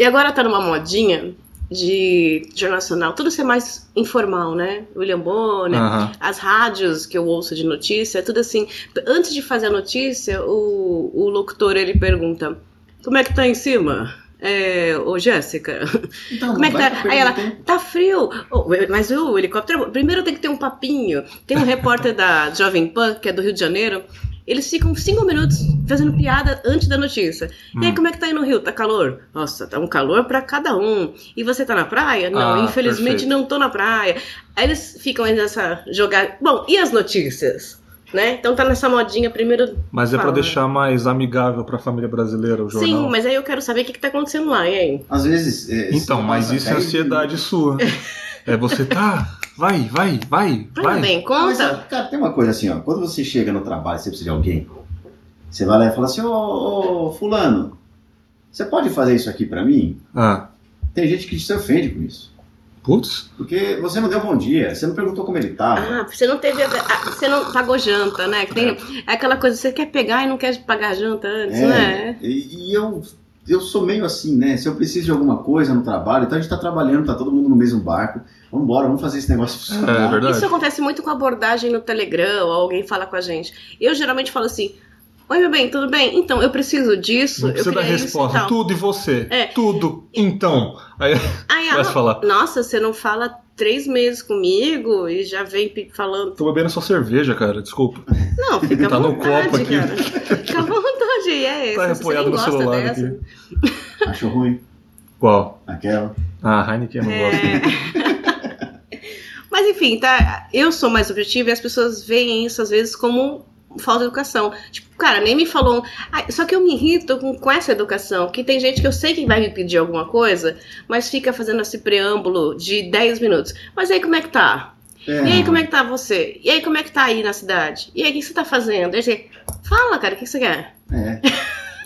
E agora tá numa modinha de jornal nacional, tudo ser mais informal, né? William Bonner, Aham. as rádios que eu ouço de notícia, tudo assim. Antes de fazer a notícia, o, o locutor ele pergunta: Como é que tá em cima? É, ô Jéssica, Então, como é que tá? Aí ela, tá frio. Oh, mas o helicóptero, primeiro tem que ter um papinho. Tem um repórter da Jovem Pan, que é do Rio de Janeiro. Eles ficam cinco minutos fazendo piada antes da notícia. E aí, como é que tá aí no Rio? Tá calor? Nossa, tá um calor pra cada um. E você tá na praia? Não, Ah, infelizmente perfeito. não tô na praia. Aí eles ficam aí nessa jogar. Bom, e as notícias? Né? Então tá nessa modinha primeiro. Mas é pra fala. deixar mais amigável pra família brasileira o jornal. Sim, mas aí eu quero saber o que, que tá acontecendo lá, e aí? Às vezes. é, Então, mas isso é ansiedade sua. É você tá. Vai, vai, vai, Tudo vai. bem, Ah, mas, conta. cara, tem uma coisa assim, ó. Quando você chega no trabalho, você precisa de alguém. Você vai lá e fala assim, ô, ô fulano, você pode fazer isso aqui pra mim? Ah, Tem gente que se ofende com isso. putz. Porque você não deu bom dia, você não perguntou como ele tava. Ah, você não teve. ah, Você não pagou janta, né? Tem, é aquela coisa, você quer pegar e não quer pagar janta antes, É, né? E, e eu, eu sou meio assim, né? Se eu preciso de alguma coisa no trabalho, então a gente tá trabalhando, tá todo mundo no mesmo barco. Vamos embora, vamos fazer esse negócio É funcionar. verdade. Isso acontece muito com abordagem no Telegram, ou alguém fala com a gente. Eu geralmente falo assim: Oi, meu bem, tudo bem? Então, eu preciso disso. Não eu precisa dar queria isso e resposta. tal. Tudo e você. É. Tudo. Então. Aí Aí, ah, a falar. Nossa, você não fala três meses comigo e já vem falando. Tô bebendo só cerveja, cara. Desculpa. Não, fica Tá à no vontade, copo aqui. cara. Fica à vontade, é Tá esse. Você apoiado nem no gosta celular dessa. aqui. Achou ruim? Qual? Aquela. Ah, Heineken eu não gosto. É. Mas enfim, tá? Eu sou mais objetiva e as pessoas veem isso às vezes como falta de educação. Tipo, cara, nem me falou. Ai, só que eu me irrito com, com essa educação. Que tem gente que eu sei que vai me pedir alguma coisa, mas fica fazendo esse preâmbulo de 10 minutos. Mas aí como é que tá? É, E aí como é que tá você? E aí como é que tá aí na cidade? E aí o que você tá fazendo? Aí você, fala, cara, o que você quer? é.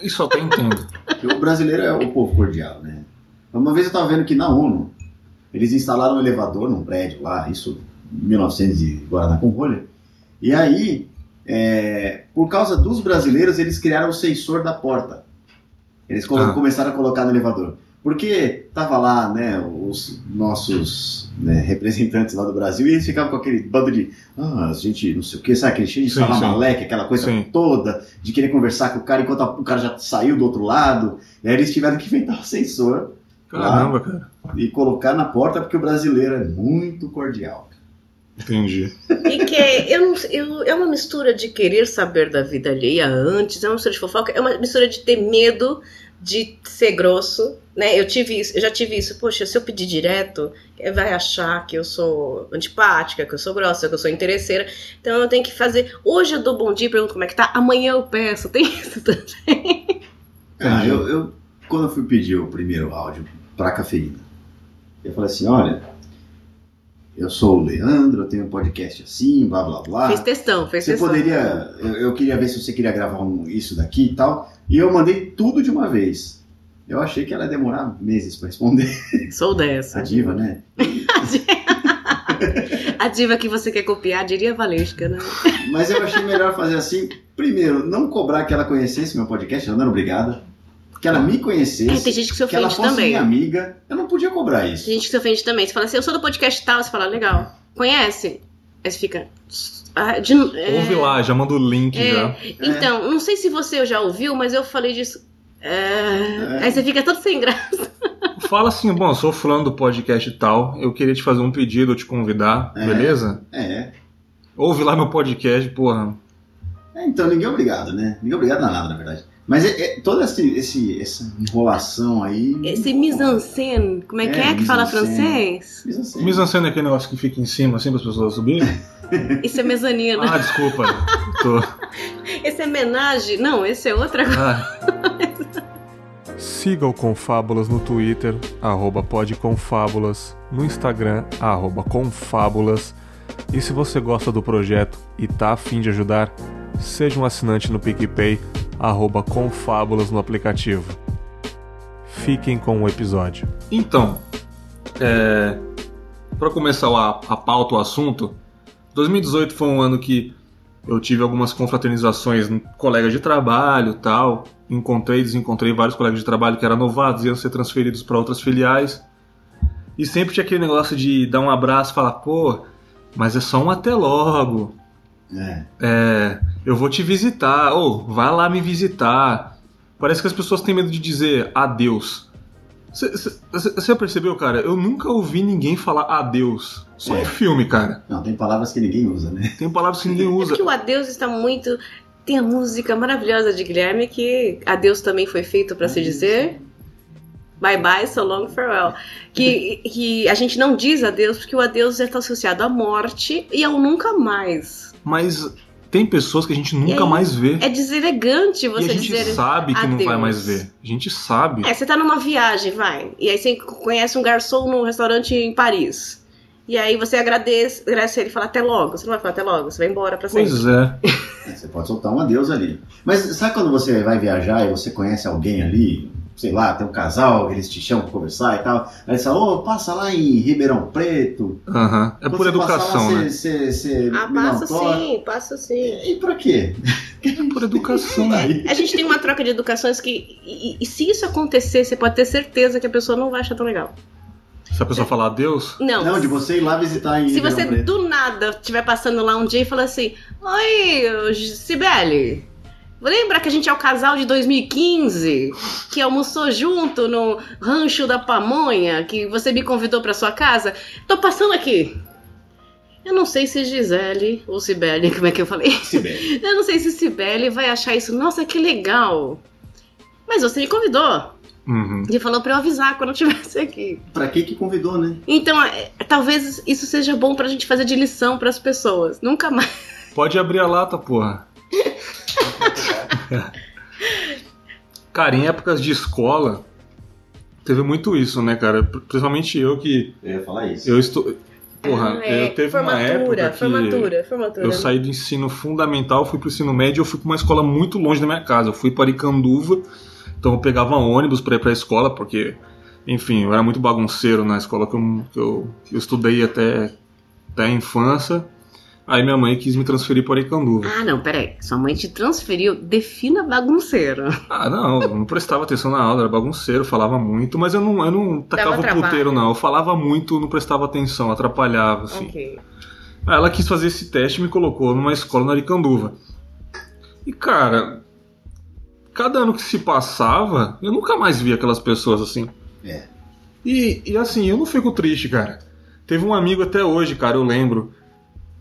Isso eu até entendo. Porque o brasileiro é o povo cordial, né? Uma vez eu tava vendo que na ONU, eles instalaram um elevador num prédio lá, isso em 1900 de Guaraná com rolha. E aí, é, por causa dos brasileiros, eles criaram o sensor da porta. Eles Ah. começaram a colocar no elevador. Porque tava lá, né, os nossos né, representantes lá do Brasil e eles ficavam com aquele bando de, ah, a gente, não sei o que, sabe, aquele cheio de salamaleque, aquela coisa Sim. toda, de querer conversar com o cara enquanto a- o cara já saiu do outro lado. E aí eles tiveram que inventar o sensor Caramba, cara. e colocar na porta porque o brasileiro é muito cordial. Entendi. E que eu não, eu, é uma mistura de querer saber da vida alheia antes, é uma mistura de fofoca, é uma mistura de ter medo de ser grosso, né? Eu tive isso, eu já tive isso. Poxa, se eu pedir direto, eh, vai achar que eu sou antipática, que eu sou grossa, que eu sou interesseira. Então eu tenho que fazer. Hoje eu dou bom dia, pergunto como é que tá. Amanhã eu peço. Tem isso também. Ah, Entendi. eu, eu- quando eu fui pedir o primeiro áudio pra cafeína, eu falei assim, olha, eu sou o Leandro, eu tenho um podcast assim, blá blá blá. Fez testão, fez Você testão. poderia, eu, eu queria ver se você queria gravar um- isso daqui e tal, e eu mandei tudo de uma vez. Eu achei que ela ia demorar meses pra responder. Sou dessa. A diva, né? A diva que você quer copiar diria Valesca, né? Mas eu achei melhor fazer assim. Primeiro, não cobrar que ela conhecesse meu podcast, ela não era obrigada. Que ela me conhecesse. É, tem gente que se que ela ofende fosse também. minha amiga. Eu não podia cobrar isso. Tem gente que se ofende também. Você fala assim, eu sou do podcast tal, você fala, legal. Conhece? Aí você fica. "Ah, de- é, Ouve lá, já manda o link é, já. Então, não sei se você já ouviu, mas eu falei disso. É, Aí você fica todo sem graça. Fala assim, bom, eu sou fulano do podcast e tal, eu queria te fazer um pedido, te convidar, É. beleza? É. Ouve lá meu podcast, porra. É, Então, ninguém é obrigado, né? Ninguém é obrigado a nada, na verdade. Mas é, é- toda esse, esse- essa enrolação aí. Esse mise-en-scène, como é, que É, é que fala francês? Mise-en-scène. Mise-en-scène é aquele negócio que fica em cima, assim, para as pessoas subirem? Isso é mezanino. Ah, desculpa. Tô... Esse é menage? Não, esse é outra coisa. Ah. Siga o Confábulas no Twitter, arroba podconfábulas, no Instagram, arroba confábulas. E se você gosta do projeto e tá afim de ajudar, seja um assinante no PicPay, arroba confábulas no aplicativo. Fiquem com o episódio. Então, é... para começar a, a pauta, o assunto, 2018 foi um ano que eu tive algumas confraternizações com colegas de trabalho tal. encontrei e desencontrei vários colegas de trabalho que eram novatos, iam ser transferidos para outras filiais. E sempre tinha aquele negócio de dar um abraço e falar, pô, mas é só um até logo. É. É, eu vou te visitar, ou vai lá me visitar. Parece que as pessoas têm medo de dizer adeus. Você percebeu, cara? Eu nunca ouvi ninguém falar adeus. Só É. em filme, cara. Não, tem palavras que ninguém usa, né? Tem palavras que ninguém É usa. porque o adeus está muito. Tem a música maravilhosa de Guilherme que adeus também foi feito para se dizer. Bye bye, so long, farewell. Que, que a gente não diz adeus porque o adeus já está associado à morte e ao nunca mais. Mas tem pessoas que a gente nunca aí? mais vê. É deselegante e você a gente dizer. sabe que não vai adeus. mais ver. A gente sabe. É, você tá numa viagem, vai. E aí você conhece um garçom num restaurante em Paris. E aí você agradece, agradece ele e fala até logo. Você não vai falar até logo, você vai embora pra sempre. Pois é. É, Você pode soltar um adeus ali. Mas sabe quando você vai viajar e você conhece alguém ali, sei lá, tem um casal, eles te chamam pra conversar e tal, aí você fala, ô, passa lá em Ribeirão Preto. Aham. É Quando por educação, lá, né? Ah, me dá um passo toque. sim, passo sim. E pra quê? É por educação. Aí. A gente tem uma troca de educações que. E, e se isso acontecer, você pode ter certeza que a pessoa não vai achar tão legal. Se a pessoa falar adeus, Não. Não, de você ir lá visitar em Se Ribeirão você Preto. do nada estiver passando lá um dia e falar assim: Oi, Sibeli, lembra que a gente é o casal de 2015 que almoçou junto no rancho da Pamonha, que você me convidou pra sua casa? Tô passando aqui. Eu não sei se Gisele ou Sibeli, como é que eu falei? Sibeli. Eu não sei se Sibeli vai achar isso, nossa, que legal. Mas você me convidou. uhum. E falou pra eu avisar quando eu estivesse aqui. Pra que que convidou, né? Então, é, talvez isso seja bom pra gente fazer de lição pras pessoas. Nunca mais. pode abrir a lata, porra. Cara, em épocas de escola, teve muito isso, né, cara? Principalmente eu que. Eu ia falar isso. Eu estou. Porra, é, eu teve formatura, uma época que. formatura, formatura. Eu saí do ensino fundamental, fui pro ensino médio, eu fui pra uma escola muito longe da minha casa. Eu fui para Icanduva, então eu pegava ônibus pra ir pra escola, porque, enfim, eu era muito bagunceiro na escola que eu, que eu, que eu estudei até, até a infância. Aí minha mãe quis me transferir para Icanduva. Ah, não, peraí. Sua mãe te transferiu. Defina bagunceiro. Ah, não, eu não prestava atenção na aula, era bagunceiro, falava muito, mas eu não, eu não tacava o puteiro, não. Eu falava muito, não prestava atenção, atrapalhava, assim. Ok. Aí ela quis fazer esse teste e me colocou numa escola na Aricanduva. E cara, cada ano que se passava, eu nunca mais via aquelas pessoas assim. É. E, e assim, eu não fico triste, cara. Teve um amigo até hoje, cara, eu lembro,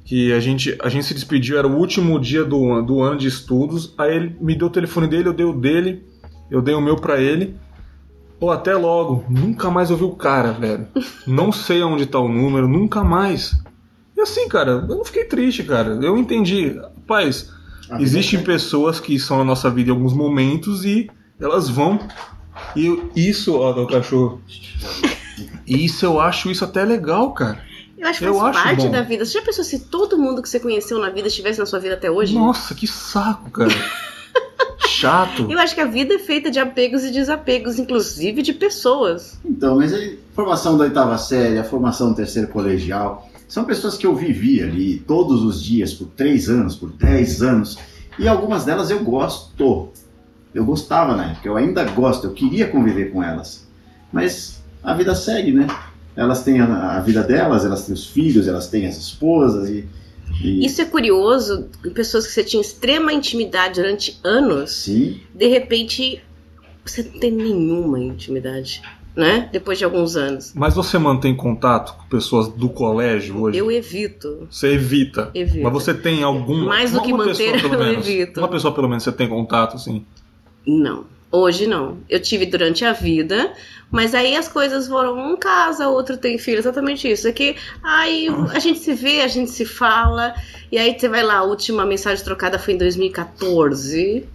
que a gente, a gente se despediu, era o último dia do, do ano de estudos. Aí ele me deu o telefone dele, eu dei o dele, eu dei o meu pra ele. Pô, até logo. Nunca mais ouvi o cara, velho. Não sei aonde tá o número, nunca mais. E assim, cara, eu não fiquei triste, cara. Eu entendi. Rapaz, A existem é- pessoas que são a nossa vida em alguns momentos e elas vão. E isso, ó, do cachorro. Isso eu acho isso até legal, cara. Eu acho que Eu faz acho parte bom. da vida. Você já pensou se todo mundo que você conheceu na vida estivesse na sua vida até hoje? Nossa, que saco, cara. Chato. Eu acho que a vida é feita de apegos e desapegos, inclusive de pessoas. Então, mas aí, formação da oitava série, a formação do terceiro colegial, são pessoas que eu vivi ali todos os dias, por três anos, por dez anos, e algumas delas eu gosto. Eu gostava na época, eu ainda gosto, eu queria conviver com elas. Mas a vida segue, né? Elas têm a, a vida delas, elas têm os filhos, elas têm as esposas e. e Isso é curioso, pessoas que você tinha extrema intimidade durante anos, Sim, de repente você não tem nenhuma intimidade, né? Depois de alguns anos. Mas você mantém contato com pessoas do colégio hoje? Eu evito. Você evita. Evito. Mas você tem algum. Mais do que uma manter, pessoa, pelo eu menos. evito. Uma pessoa, pelo menos, você tem contato, assim. Não. Hoje não. Eu tive durante a vida, mas aí as coisas foram um casa, outro tem filho, exatamente isso. É que aí a gente se vê, a gente se fala, e aí você vai lá, a última mensagem trocada foi em 2014,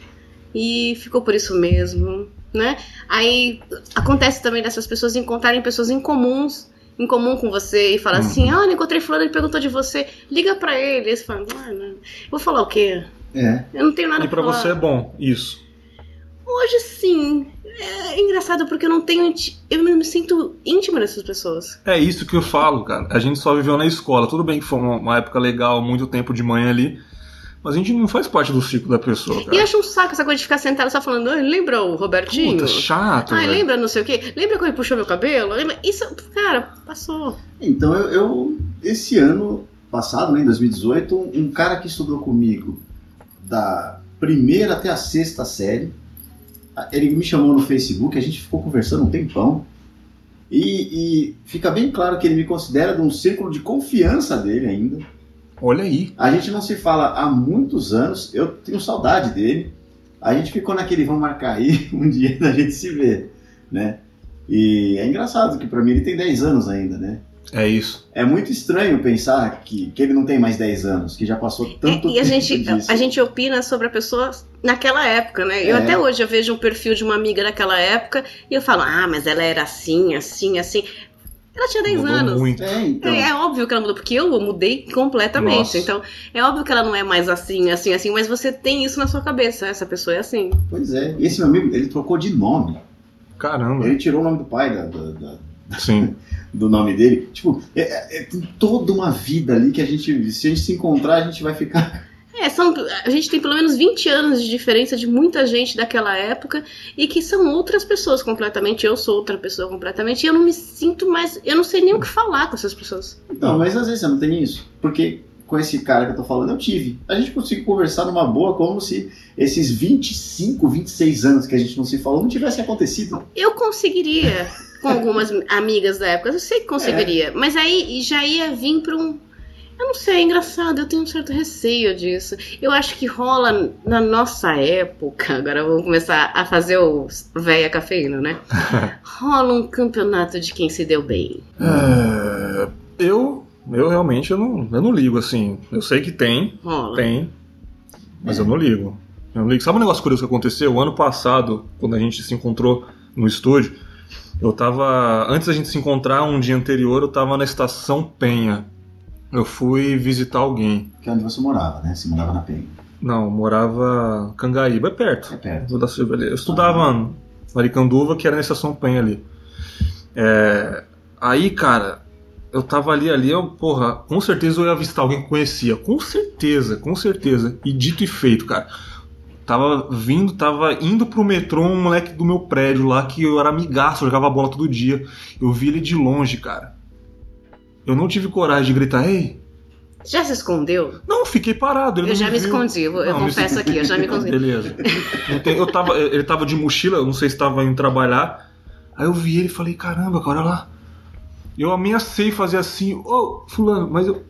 e ficou por isso mesmo, né? Aí acontece também dessas pessoas encontrarem pessoas em comuns. Em comum com você e falar Uhum. assim: Ah, eu encontrei fulano e perguntou de você, liga pra ele. Aí você fala: ah, não. Vou falar o quê? é. Eu não tenho nada E pra falar. você é bom, isso. Hoje sim. É engraçado porque eu não tenho. Eu não me sinto íntima dessas pessoas. É isso que eu falo, cara. A gente só viveu na escola. Tudo bem que foi uma, época legal, muito tempo de manhã ali. Mas a gente não faz parte do ciclo da pessoa, E cara. eu acho um saco essa coisa de ficar sentado só falando, "Ai, lembra o Robertinho? Puta, chato, Ai, velho. lembra não sei o quê? Lembra quando ele puxou meu cabelo? Lembra? Isso, cara, passou. Então eu, eu- esse ano passado, né, em 2018, um, um cara que estudou comigo da primeira até a sexta série, ele me chamou no Facebook, a gente ficou conversando um tempão. E, e fica bem claro que ele me considera de um círculo de confiança dele ainda. Olha aí. A gente não se fala há muitos anos, eu tenho saudade dele. A gente ficou naquele vamos marcar aí um dia da gente se ver, né? E é engraçado que pra mim ele tem 10 anos ainda, né? É isso. É muito estranho pensar que, que ele não tem mais 10 anos, que já passou tanto É, e a tempo gente, disso. a gente opina sobre a pessoa naquela época, né? Eu É. até hoje eu vejo um perfil de uma amiga daquela época e eu falo, ah, mas ela era assim, assim, assim. Ela tinha 10 Mudou anos. muito. É, então. É, é óbvio que ela mudou, porque eu mudei completamente. Nossa. Então, é óbvio que ela não é mais assim, assim, assim, mas você tem isso na sua cabeça. Essa pessoa é assim. Pois é. E esse meu amigo, ele trocou de nome. Caramba. Ele tirou o nome do pai da- da- da, Sim. do nome dele. Tipo, é, é- é- tem toda uma vida ali que a gente, se a gente se encontrar, a gente vai ficar. É, são, a gente tem pelo menos 20 anos de diferença de muita gente daquela época e que são outras pessoas completamente. Eu sou outra pessoa completamente e eu não me sinto mais. Eu não sei nem o que falar com essas pessoas. Não, mas às vezes você não tem isso. Porque com esse cara que eu tô falando, eu tive. A gente conseguiu conversar numa boa, como se esses 25, 26 anos que a gente não se falou não tivesse acontecido. Eu conseguiria com algumas amigas da época, eu sei que conseguiria, mas aí já ia vir pra um. Eu não sei, é engraçado, eu tenho um certo receio disso. Eu acho que rola na nossa época, agora vamos começar a fazer o véia cafeína, né? rola um campeonato de quem se deu bem. É, eu, eu realmente eu não, eu não ligo assim. Eu sei que tem, Rola. tem, mas eu não ligo. Eu não ligo. Sabe um negócio curioso que aconteceu? O ano passado, quando a gente se encontrou no estúdio, eu tava. Antes da gente se encontrar, um dia anterior, eu tava na estação Penha. Eu fui visitar alguém. Que é onde você morava, né? Você morava na Penha. Não, eu morava Cangaíba, é perto. É perto. Dar Silva ali. Eu estudava no Maricanduva, que era na estação Penha ali. É, aí, cara, eu tava ali, ali, eu, porra, com certeza eu ia visitar alguém que conhecia. Com certeza, com certeza. E dito e feito, cara. Tava vindo, tava indo pro metrô um moleque do meu prédio lá, que eu era amigaço, eu jogava bola todo dia. Eu vi ele de longe, cara. Eu não tive coragem de gritar, ei. Já se escondeu? Não, fiquei parado. Eu já me escondi, eu, Não, me confesso aqui, eu já me escondi. Beleza. Eu tava, ele tava de mochila, eu não sei se tava indo trabalhar. Aí eu vi ele e falei, caramba, cara, olha lá. Eu ameacei fazer assim, ô, fulano, mas eu.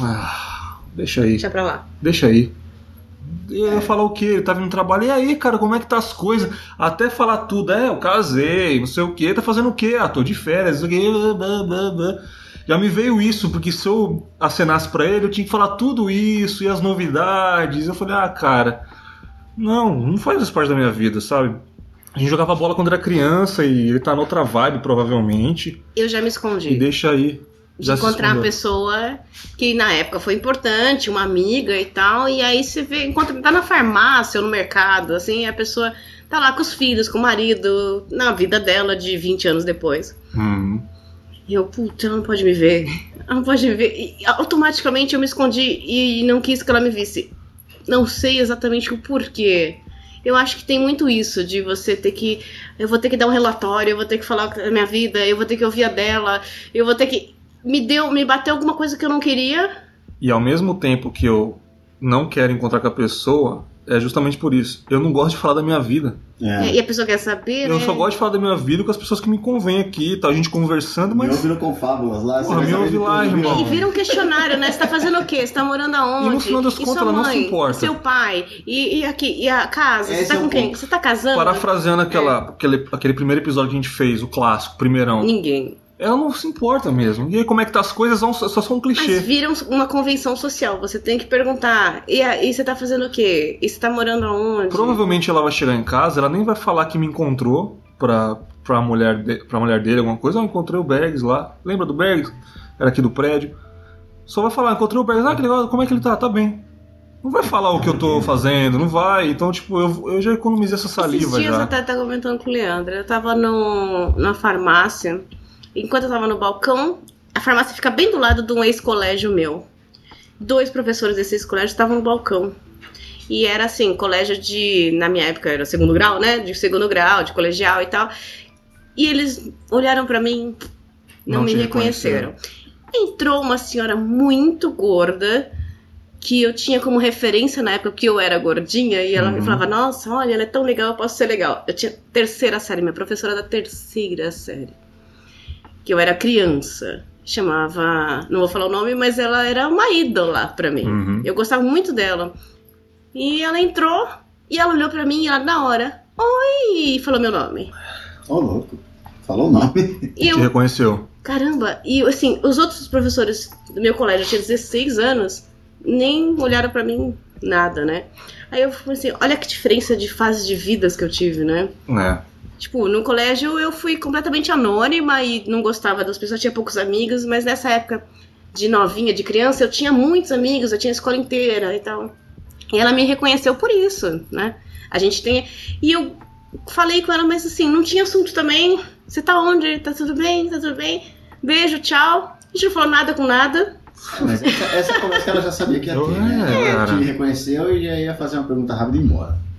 Ah, deixa aí, Deixa pra lá. deixa aí. Eu ia falar o quê? Ele tava indo trabalhar, e aí, cara, como é que tá as coisas? Até falar tudo, é, eu casei, não sei o quê, tá fazendo o quê? Ah, tô de férias. Já me veio isso, porque se eu acenasse pra ele, eu tinha que falar tudo isso e as novidades. Eu falei, ah, cara, não, não faz isso parte da minha vida, sabe? A gente jogava bola quando era criança e ele tá noutra vibe, provavelmente. Eu já me E escondi. deixa aí. de encontrar uma pessoa que na época foi importante, uma amiga e tal, e aí você vê, encontra, tá na farmácia ou no mercado, assim, a pessoa tá lá com os filhos, com o marido, na vida dela de 20 anos depois. Hum. E eu, puta, ela não pode me ver. Ela não pode me ver. E automaticamente eu me escondi e não quis que ela me visse. Não sei exatamente o porquê. Eu acho que tem muito isso de você ter que. Eu vou ter que dar um relatório, eu vou ter que falar da minha vida, eu vou ter que ouvir a dela, eu vou ter que. Me deu, me bateu alguma coisa que eu não queria. E ao mesmo tempo que eu não quero encontrar com a pessoa, é justamente por isso. Eu não gosto de falar da minha vida. É. E a pessoa quer saber. Eu né? só gosto de falar da minha vida com as pessoas que me convêm aqui, tá? A gente conversando, Me mas. ouviram com fábulas lá. você Porra, me de lá, irmão. viu? E vira um questionário, né? Você tá fazendo o quê? Você tá morando aonde? E no final das contas, ela não se mãe? importa. Seu pai? E, e aqui? E a casa? Esse você tá é com quem? ponto. Você tá casando? Parafraseando aquela, aquele, aquele primeiro episódio que a gente fez, o clássico, primeirão. Ninguém. Ela não se importa mesmo. E aí, como é que tá as coisas? São- Só são um Mas clichê. vira um- uma convenção social. Você tem que perguntar. E aí, você tá fazendo o quê? E você tá morando aonde? Provavelmente ela vai chegar em casa, ela nem vai falar que me encontrou pra, pra, mulher, de, pra mulher dele, alguma coisa. Ah, eu encontrei o Bergs lá. Lembra do Bergs? Era aqui do prédio. Só vai falar, encontrei o Bergs. Ah, que legal, como é que ele tá? Tá bem. Não vai falar o que eu tô fazendo, não vai. Então, tipo, eu, eu já economizei essa Esses saliva dias eu já. até tava comentando com o Leandro. Eu tava no, na farmácia. Enquanto eu tava no balcão, a farmácia fica bem do lado de um ex-colégio meu. dois professores desses colégios estavam no balcão. E era assim, colégio de. Na minha época era segundo grau, né? De segundo grau, de colegial e tal. E eles olharam pra mim, não, Não me reconheceram. Entrou uma senhora muito gorda, que eu tinha como referência na época que eu era gordinha, e ela me Uhum. falava: Nossa, olha, ela é tão legal, eu posso ser legal. Eu tinha terceira série, minha professora da terceira série. Que eu era criança. Chamava. Não vou falar o nome, mas ela era uma ídola pra mim. Uhum. Eu gostava muito dela. E ela entrou e ela olhou pra mim e ela na hora. Oi! E falou meu nome. Ô, louco. Falou o nome. E Te eu, reconheceu. caramba, e assim, os outros professores do meu colégio, eu tinha 16 anos, nem olharam pra mim nada, né? Aí eu falei assim, olha que diferença de fase de vidas que eu tive, né? É. Tipo, no colégio eu fui completamente anônima e não gostava das pessoas, tinha poucos amigos, mas nessa época de novinha, de criança, eu tinha muitos amigos, eu tinha a escola inteira e tal. E ela me reconheceu por isso, né? A gente tem. E eu falei com ela, mas assim, não tinha assunto também. Você tá onde? Tá tudo bem? Tá tudo bem? Beijo, tchau. A gente não falou nada com nada. É, mas essa, essa conversa que ela já sabia que ia ter, né? É, Ela te reconheceu e já ia fazer uma pergunta rápida e ir embora.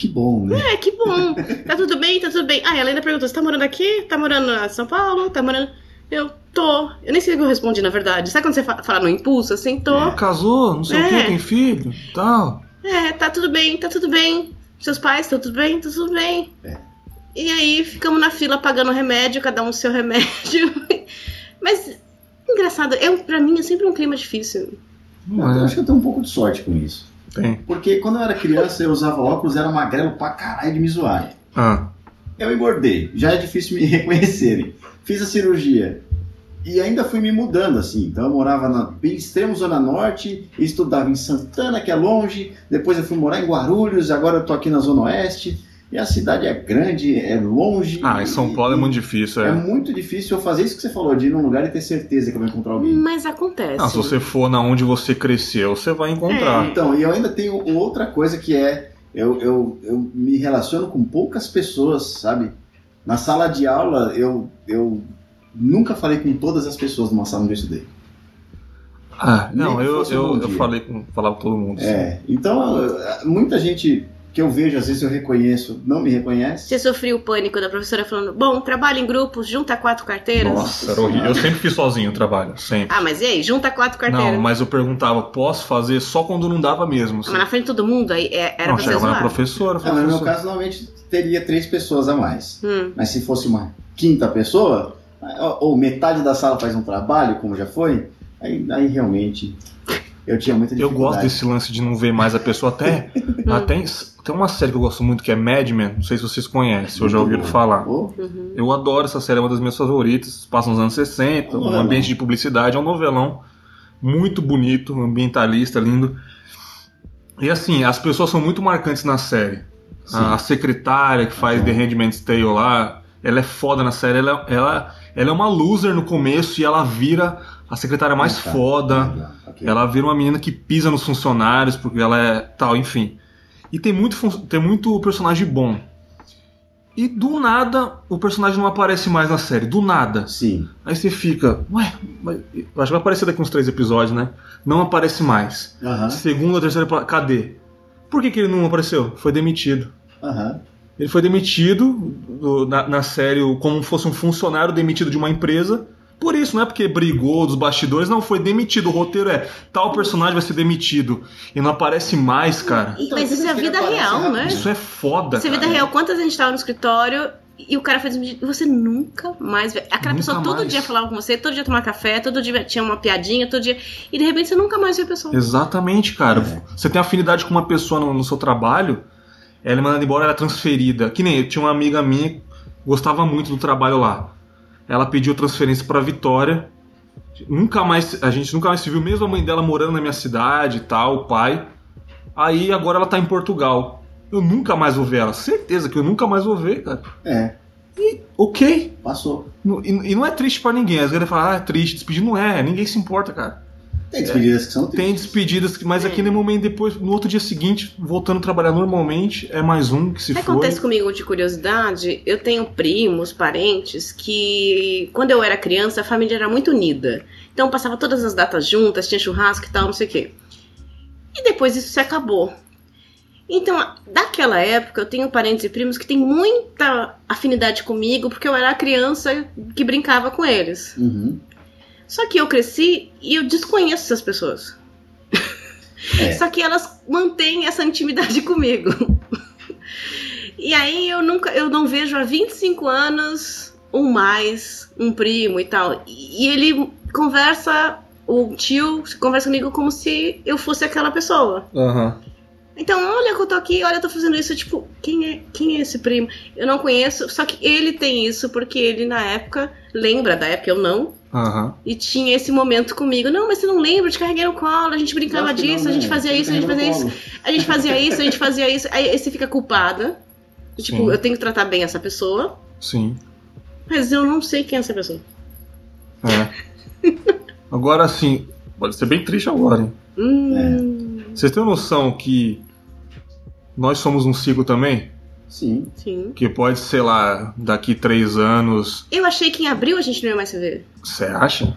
Que bom, né? É, que bom. Tá tudo bem? Tá tudo bem. Ah, ela ainda perguntou: você tá morando aqui? Tá morando em São Paulo? Tá morando. Eu tô. Eu nem sei o que eu respondi, na verdade. Sabe quando você fa- fala no impulso assim? Tô. Casou, não sei o É. que, tem filho tal. É, tá tudo bem, tá tudo bem. Seus pais, tá tudo bem? Tá tudo bem. É. E aí ficamos na fila pagando remédio, cada um o seu remédio. Mas, engraçado, eu, pra mim é sempre um clima difícil. Eu acho que eu tenho um pouco de sorte com isso. Tem. Porque quando eu era criança, eu usava óculos, era magrelo pra caralho de me zoarem. Ah, Eu engordei, já é difícil me reconhecerem. Fiz a cirurgia e ainda fui me mudando assim. Então eu morava na bem extremo zona norte, estudava em Santana, que é longe. Depois eu fui morar em Guarulhos, agora eu tô aqui na zona oeste. E a cidade é grande, é longe. ah em São Paulo é e- muito difícil. É É. muito difícil eu fazer isso que você falou, de ir num lugar e ter certeza que eu vou encontrar alguém. Mas acontece. Ah, se você for na onde você cresceu, você vai encontrar. Então, e eu ainda tenho outra coisa que é, eu, eu, eu me relaciono com poucas pessoas, sabe? Na sala de aula, eu, eu nunca falei com todas as pessoas numa sala onde eu estudei. Ah, não, eu, um eu, eu falei com, falava com todo mundo. assim. É, então, eh, muita gente que eu vejo, às vezes eu reconheço, não me reconhece. Você sofreu o pânico da professora falando: bom, trabalha em grupos, junta quatro carteiras. Nossa, era horrível. Eu sempre fiz sozinho o trabalho, sempre. Ah, mas e aí? Junta quatro carteiras. Não, mas eu perguntava, posso fazer só quando não dava mesmo. Assim. mas na frente de todo mundo, aí é- era não, pra chegava na professora. Ah, mas no meu professora. caso, normalmente teria três pessoas a mais. Hum. Mas se fosse uma quinta pessoa, ou metade da sala faz um trabalho, como já foi, aí, aí realmente eu tinha muita Eu dificuldade. gosto desse lance de não ver mais a pessoa. Até, até tem uma série que eu gosto muito que é Mad Men. Não sei se vocês conhecem ou já ouviram falar. Oh, Uhum. Eu adoro essa série, é uma das minhas favoritas. Passa nos anos 60, um ambiente de publicidade, é um novelão muito bonito, ambientalista, lindo. E assim, as pessoas são muito marcantes na série. Sim. A secretária que faz Uhum. The Handmaid's Tale lá, ela é foda na série. Ela, ela, ela é uma loser no começo e ela vira a secretária mais tá. foda. Ela vira uma menina que pisa nos funcionários, porque ela é tal, enfim. E tem muito, tem muito personagem bom. E do nada, o personagem não aparece mais na série. Do nada. Sim. Aí você fica, ué, acho que vai aparecer daqui uns três episódios, né? Não aparece mais. Aham. Segunda, terceira, cadê? Por que, que ele não apareceu? Foi demitido. Ele foi demitido do- na, na série como fosse um funcionário demitido de uma empresa. Por isso, não é porque brigou dos bastidores, não, foi demitido. O roteiro é tal personagem vai ser demitido. E não aparece mais, cara. Então, mas isso é vida real, rápido? né? Isso é foda. Isso é vida cara. real. Quantas a gente tava no escritório e o cara e você nunca mais vê. Aquela Nunca pessoa todo mais. dia falava com você, todo dia tomava café, todo dia tinha uma piadinha, todo dia. E de repente você nunca mais vê a pessoa. Exatamente, cara. É. Você tem afinidade com uma pessoa no, no seu trabalho, ela é mandada embora, ela é transferida. Que nem eu tinha uma amiga minha gostava muito do trabalho lá. Ela pediu transferência pra Vitória. Nunca mais, a gente nunca mais se viu, mesmo a mãe dela morando na minha cidade e tal, o pai. Aí agora ela tá em Portugal. Eu nunca mais vou ver ela. Certeza que eu nunca mais vou ver, cara. É, Ok. passou. E, e não é triste pra ninguém. Às vezes ele fala, ah, é triste, despedir. Não é, ninguém se importa, cara. Tem despedidas que são tristes. Tem despedidas, mas É. aquele momento depois, no outro dia seguinte, voltando a trabalhar normalmente, é mais um que se foi. acontece comigo de curiosidade? Eu tenho primos, parentes, que quando eu era criança a família era muito unida. Então passava todas as datas juntas, tinha churrasco e tal, não sei o quê. E depois isso se acabou. Então, daquela época, eu tenho parentes e primos que têm muita afinidade comigo, porque eu era a criança que brincava com eles. Uhum. Só que eu cresci e eu desconheço essas pessoas. É. Só que elas mantêm essa intimidade comigo. E aí eu nunca, eu não vejo há 25 anos ou mais um primo e tal. E ele conversa, o tio conversa comigo como se eu fosse aquela pessoa. Aham. Então, olha que eu tô aqui, olha, eu tô fazendo isso, tipo, quem é, quem é esse primo? Eu não conheço, só que ele tem isso porque ele na época lembra da época eu não. Aham. E tinha esse momento comigo. Não, mas você não lembra? Eu te carreguei no colo, a gente brincava disso, não, a gente né? fazia isso, a gente fazia isso, a gente fazia isso, a gente fazia isso. Aí você fica culpada. Tipo, Sim. eu tenho que tratar bem essa pessoa, Sim. mas eu não sei quem é essa pessoa. É. Agora sim, pode ser bem triste agora, hein? Hum, Vocês têm noção que nós somos um ciclo também? Sim. sim. Que pode, sei lá, daqui três anos. Eu achei que em abril a gente não ia mais se ver. Você acha?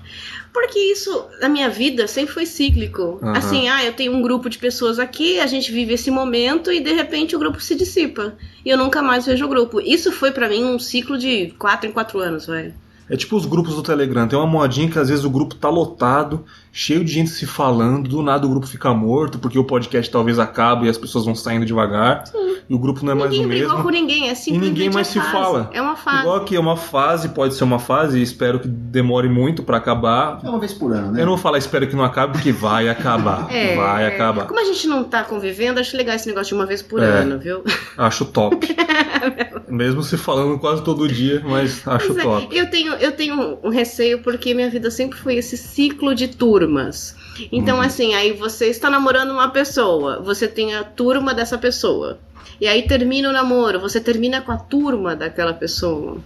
Porque isso, na minha vida, sempre foi cíclico. Aham. Assim, ah, eu tenho um grupo de pessoas aqui, a gente vive esse momento e de repente o grupo se dissipa. E eu nunca mais vejo o grupo. Isso foi pra mim um ciclo de quatro em quatro anos, vai. É tipo os grupos do Telegram. Tem uma modinha que às vezes o grupo tá lotado, cheio de gente se falando, do nada o grupo fica morto, porque o podcast talvez acabe e as pessoas vão saindo devagar. E o grupo não é mais ninguém o brigou mesmo. com ninguém, é simplesmente ninguém mais a se fase. fala. É uma fase. Igual que é uma fase, pode ser uma fase, e espero que demore muito pra acabar. É uma vez por ano, né? Eu não vou falar espero que não acabe, porque vai acabar. É, vai acabar. Como a gente não tá convivendo, acho legal esse negócio de uma vez por É. ano, viu? Acho top. Mesmo se falando quase todo dia, mas acho Pois é, top. eu tenho, eu tenho um receio porque minha vida sempre foi esse ciclo de turmas. Então, Uhum. assim, aí você está namorando uma pessoa, você tem a turma dessa pessoa. E aí termina o namoro, você termina com a turma daquela pessoa.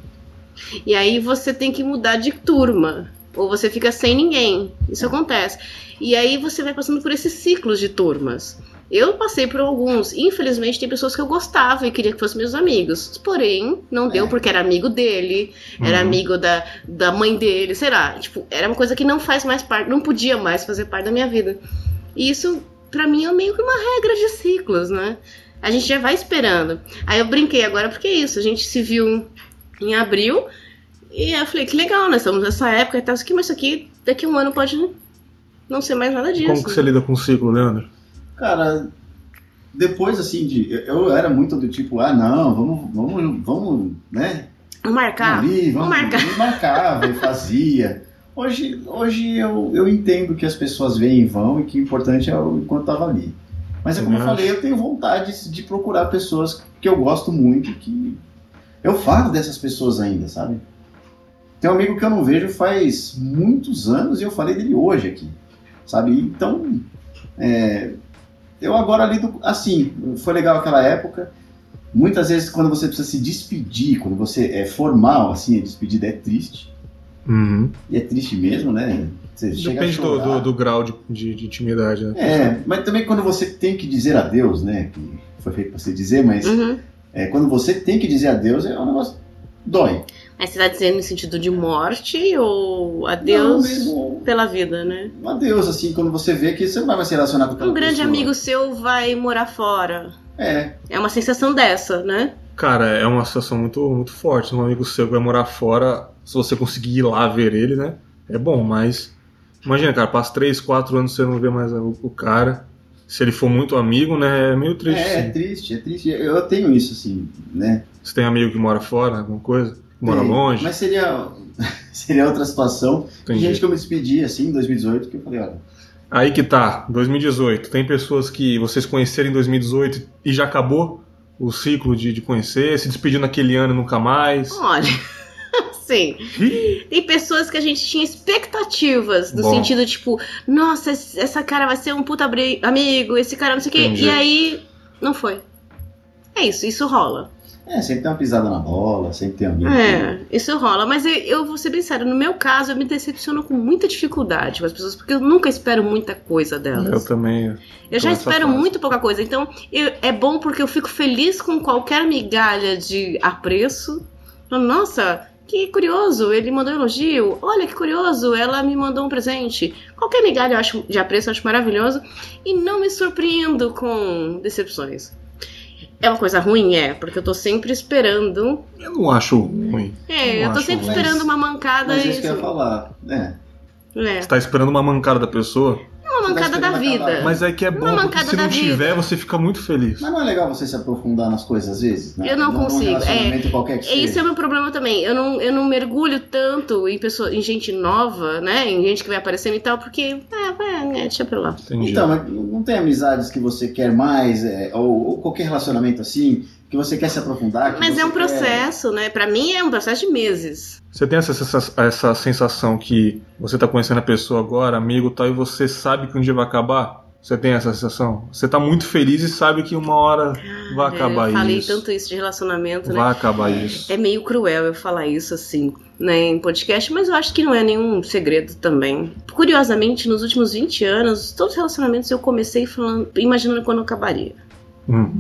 E aí você tem que mudar de turma. Ou você fica sem ninguém. Isso acontece. E aí você vai passando por esses ciclos de turmas. Eu passei por alguns. Infelizmente, tem pessoas que eu gostava e queria que fossem meus amigos. Porém, não deu É. porque era amigo dele, era Uhum. amigo da, da mãe dele, sei lá. Tipo, era uma coisa que não faz mais parte, não podia mais fazer parte da minha vida. E isso, pra mim, é meio que uma regra de ciclos, né? A gente já vai esperando. Aí eu brinquei agora porque é isso. A gente se viu em abril. E eu falei, que legal, nós estamos nessa época e tal. Isso aqui, mas isso aqui, daqui a um ano pode não ser mais nada disso. Como que você lida com o ciclo, Leandro? Cara, depois assim de. eu- Eu era muito do tipo, ah não, vamos, vamos, vamos, né? Marcar. ali, Vamos marcar. vamos marcava e fazia. Hoje, hoje eu, eu entendo que as pessoas vêm e vão e que o importante é o enquanto tava ali. Mas é como eu Também falei, eu tenho vontade de procurar pessoas que eu gosto muito, que eu falo dessas pessoas ainda, sabe? Tem um amigo que eu não vejo faz muitos anos e eu falei dele hoje aqui, sabe? Então, é, eu agora lido assim, foi legal aquela época. Muitas vezes quando você precisa se despedir, quando você é formal, assim, a despedida é triste. Uhum. E é triste mesmo, né? Você chega a Depende do, do, do grau de, de, de intimidade, né? É, mas também quando você tem que dizer adeus, né? Que foi feito pra você dizer, mas Uhum. é, quando você tem que dizer adeus, é um negócio. dói. Mas você tá dizendo no sentido de morte ou Não, adeus mesmo pela vida, né? um adeus, assim, quando você vê que você não vai mais se relacionar com Um grande pessoa. amigo seu vai morar fora. É, É uma sensação dessa, né? Cara, é uma situação muito, muito forte. Um amigo seu que vai morar fora, se você conseguir ir lá ver ele, né? É bom, mas. Imagina, cara, passa 3, 4 anos você não vê mais o, o cara. Se ele for muito amigo, né? É meio triste. é, é sim. triste, é triste. Eu tenho isso, assim, né? Você tem amigo que mora fora, alguma coisa? Mora Tem, longe? Mas seria, seria outra situação. Tem Entendi. gente que eu me despedi, assim, em 2018, que eu falei, olha, Aí que tá, 2018. Tem pessoas que vocês conheceram em 2018 e já acabou o ciclo de, de conhecer, se despediu naquele ano e nunca mais. Olha, sim. Tem pessoas que a gente tinha expectativas, no Bom. sentido tipo, nossa, esse- essa cara vai ser um puta amigo, esse cara não sei o quê. E aí, não foi. É isso, isso rola. É, sempre tem uma pisada na bola, sempre tem alguém. É, isso rola. Mas eu, eu vou ser bem sério, no meu caso, eu me decepciono com muita dificuldade com as pessoas, porque eu nunca espero muita coisa delas. Eu também. Eu já tô nessa espero fase. muito pouca coisa. Então, eu- é bom porque eu fico feliz com qualquer migalha de apreço. Nossa, que curioso, ele mandou um elogio. Olha que curioso, ela me mandou um presente. Qualquer migalha eu acho, de apreço eu acho maravilhoso. E não me surpreendo com decepções. É uma coisa ruim? É, porque eu tô sempre esperando. Eu não acho ruim. É, Não eu tô sempre ruim. esperando uma mancada Mas e. isso que eu ia falar. É. É, Você tá esperando uma mancada da pessoa, mancada da vida. mas é que é bom, porque se não da vida. tiver, você fica muito feliz. Mas não é legal você se aprofundar nas coisas às vezes? né? Eu não num consigo, É, Esse é o meu problema também. Eu não, eu não mergulho tanto em, pessoa, em gente nova, né? Em gente que vai aparecendo e tal, porque. Ah, vai, né, deixa pra lá. Entendi. Então, mas não tem amizades que você quer mais, é, ou, ou qualquer relacionamento assim, que você quer se aprofundar? que Mas é um quer- processo, né? Pra mim é um processo de meses. Você tem essa, sensa- essa sensação que você tá conhecendo a pessoa agora, amigo e tal, e você sabe que um dia vai acabar? Você tem essa sensação? Você tá muito feliz e sabe que uma hora vai acabar eu falei isso. tanto isso de relacionamento, né? Vai acabar isso. É meio cruel eu falar isso assim, né, em podcast, mas eu acho que não é nenhum segredo também. Curiosamente, nos últimos 20 anos, todos os relacionamentos eu comecei falando, imaginando quando acabaria. Hum.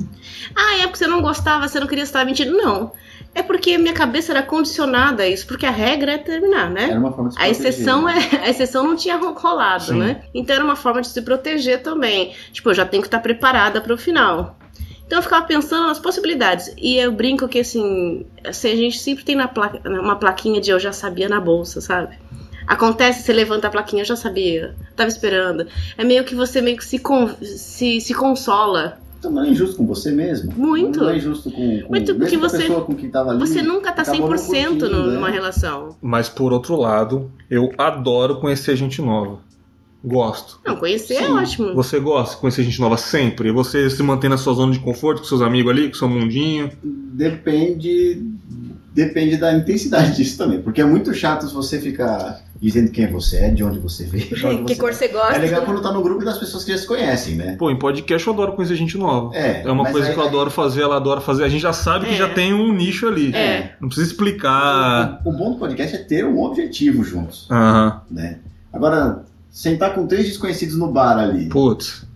Ah, é porque você não gostava, você não queria estar mentindo. Não. É porque minha cabeça era condicionada a isso, porque a regra é terminar, né? Era uma forma de se A exceção proteger, né? é, a exceção não tinha ro- rolado, Sim. né? Então era uma forma de se proteger também. Tipo, eu já tenho que estar preparada para o final. Então eu ficava pensando nas possibilidades. E eu brinco que assim, assim a gente sempre tem na placa, uma plaquinha de eu já sabia na bolsa, sabe? Acontece, você levanta a plaquinha, eu já sabia, tava esperando. É meio que você meio que se, con- se, se consola. Então não é injusto com você mesmo. Muito. Não é injusto com, com Muito, porque mesmo com a você- pessoa com quem tava ali. Você nunca tá acabou não 100% curtindo, no- né? numa relação. Mas por outro lado, eu adoro conhecer gente nova. Gosto. Não, conhecer é Sim. ótimo. Você gosta de conhecer gente nova sempre? Você se mantém na sua zona de conforto com seus amigos ali, com seu mundinho? Depende. Depende da intensidade disso também. Porque é muito chato se você ficar dizendo quem você é, de onde você veio. de onde que você cor você gosta? É legal quando tá no grupo das pessoas que já se conhecem, né? Pô, em podcast eu adoro conhecer gente nova. É, É uma coisa aí- que eu adoro fazer, ela adora fazer. A gente já sabe que É. já tem um nicho ali. É. Não precisa explicar. O, o bom do podcast é ter um objetivo juntos, Aham. né? Agora, sentar com três desconhecidos no bar ali. Putz.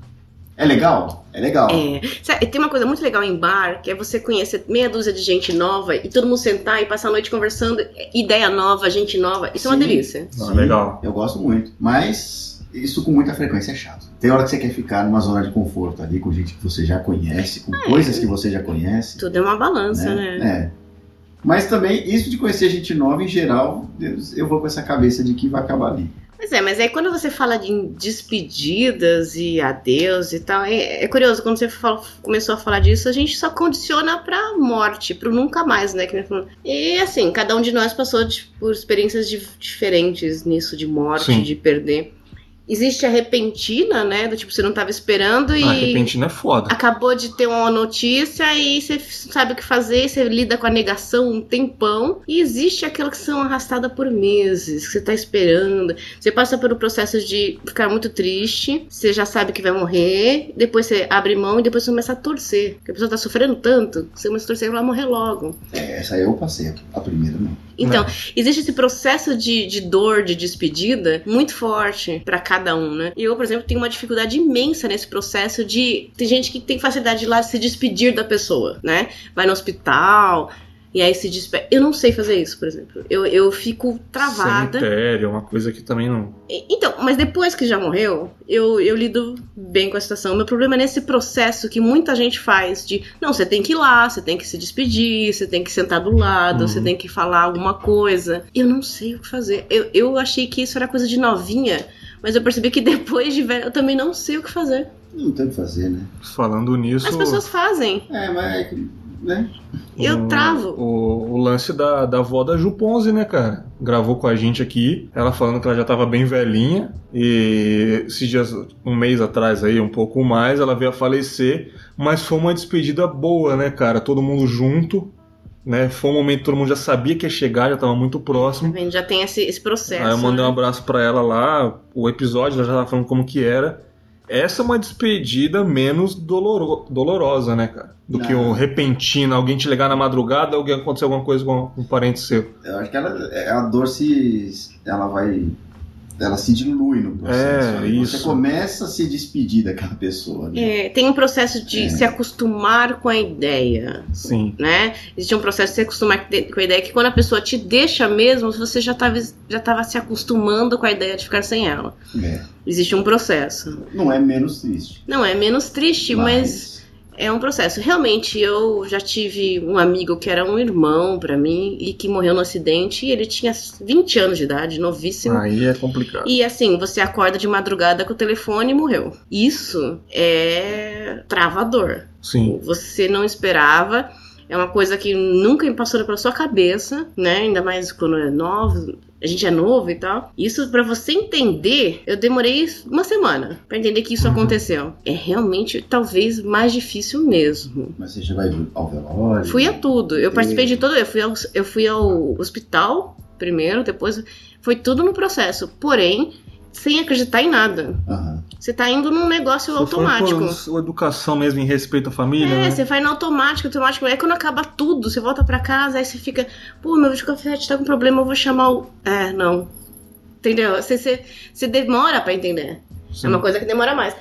É legal? É legal. É. Sabe, tem uma coisa muito legal em bar, que é você conhecer meia dúzia de gente nova e todo mundo sentar e passar a noite conversando, ideia nova, gente nova. Isso é uma Sim. delícia. Ah, legal. Eu gosto muito. Mas isso com muita frequência é chato. Tem hora que você quer ficar numa zona de conforto ali, com gente que você já conhece, com coisas que você já conhece. Tudo é uma balança, né? É. Mas também, isso de conhecer gente nova, em geral, eu vou com essa cabeça de que vai acabar ali. Pois é, mas aí quando você fala de despedidas e adeus e tal, é, é curioso, quando você fala- começou a falar disso, a gente só condiciona pra morte, pro nunca mais, né? E assim, cada um de nós passou de- por experiências di- diferentes nisso, de morte, Sim. de perder. Existe a repentina, né? Do tipo, você não tava esperando e. Ah, repentino é foda. Acabou de ter uma notícia e você sabe o que fazer, você lida com a negação um tempão. E existe aquela que são arrastada por meses, que você tá esperando. Você passa pelo processo de ficar muito triste, você já sabe que vai morrer, depois você abre mão e depois você começa a torcer. Porque a pessoa tá sofrendo tanto, você começa a torcer pra ela morrer logo. É, essa aí eu passei, a primeira não. Então, existe esse processo de, de dor, de despedida, muito forte pra cada um, né? E eu, por exemplo, tenho uma dificuldade imensa nesse processo de. Tem gente que tem facilidade de lá se despedir da pessoa, né? Vai no hospital. E aí se despede. Eu não sei fazer isso, por exemplo. Eu, eu fico travada. Cemitério é uma coisa que também não. Então, mas depois que já morreu, eu, eu lido bem com a situação. Meu problema é nesse processo que muita gente faz de não, você tem que ir lá, você tem que se despedir, você tem que sentar do lado, Uhum. você tem que falar alguma coisa. Eu não sei o que fazer. Eu, eu achei que isso era coisa de novinha, mas eu percebi que depois de velho eu também não sei o que fazer. Não tem o que fazer, né? Falando nisso. As pessoas fazem. É, mas é que, né? Eu o- travo. O, o lance da, da avó da Ju Ponzi, né, cara? Gravou com a gente aqui, ela falando que ela já tava bem velhinha. E esses dias, um mês atrás aí, um pouco mais, ela veio a falecer. Mas foi uma despedida boa, né, cara? Todo mundo junto. Né? Foi um momento que todo mundo já sabia que ia chegar, já tava muito próximo. A gente já tem esse, esse processo. Aí eu mandei um né? abraço pra ela lá, o episódio, ela já tava falando como que era. Essa é uma despedida menos doloro- dolorosa, né, cara? Do que Não. o repentino, alguém te ligar na madrugada, alguém acontecer alguma coisa com um parente seu. Eu acho que ela, a dor se. Ela vai. Ela se dilui no processo. É, Você isso. começa a se despedir daquela pessoa. Né? É, tem um processo de É. se acostumar com a ideia. Sim. né? Existe um processo de se acostumar com a ideia que quando a pessoa te deixa mesmo, você já estava já tava se acostumando com a ideia de ficar sem ela. É. Existe um processo. Não é menos triste. Não é menos triste, mas é um processo. Realmente, eu já tive um amigo que era um irmão pra mim e que morreu no acidente e ele tinha 20 anos de idade, novíssimo. Aí é complicado. E assim, você acorda de madrugada com o telefone e morreu. Isso é travador. Sim. Você não esperava. É uma coisa que nunca passou pela sua cabeça, né? Ainda mais quando é novo, a gente é novo e tal. Isso pra você entender, eu demorei uma semana pra entender que isso Uhum. aconteceu. É realmente talvez mais difícil mesmo. Mas você já vai ao velório? Fui a tudo. Eu participei de todo. Eu fui ao, eu fui ao hospital primeiro, depois foi tudo no processo. Porém, sem acreditar em nada. Aham. Você tá indo num negócio automático. Foi educação mesmo em respeito à família, É, né? você vai no automático, automático. Aí quando acaba tudo, você volta pra casa, aí você fica, pô, meu videocafete tá com problema, eu vou chamar o. É, não. Entendeu? Você, você, você demora pra entender. Sim. É uma coisa que demora mais.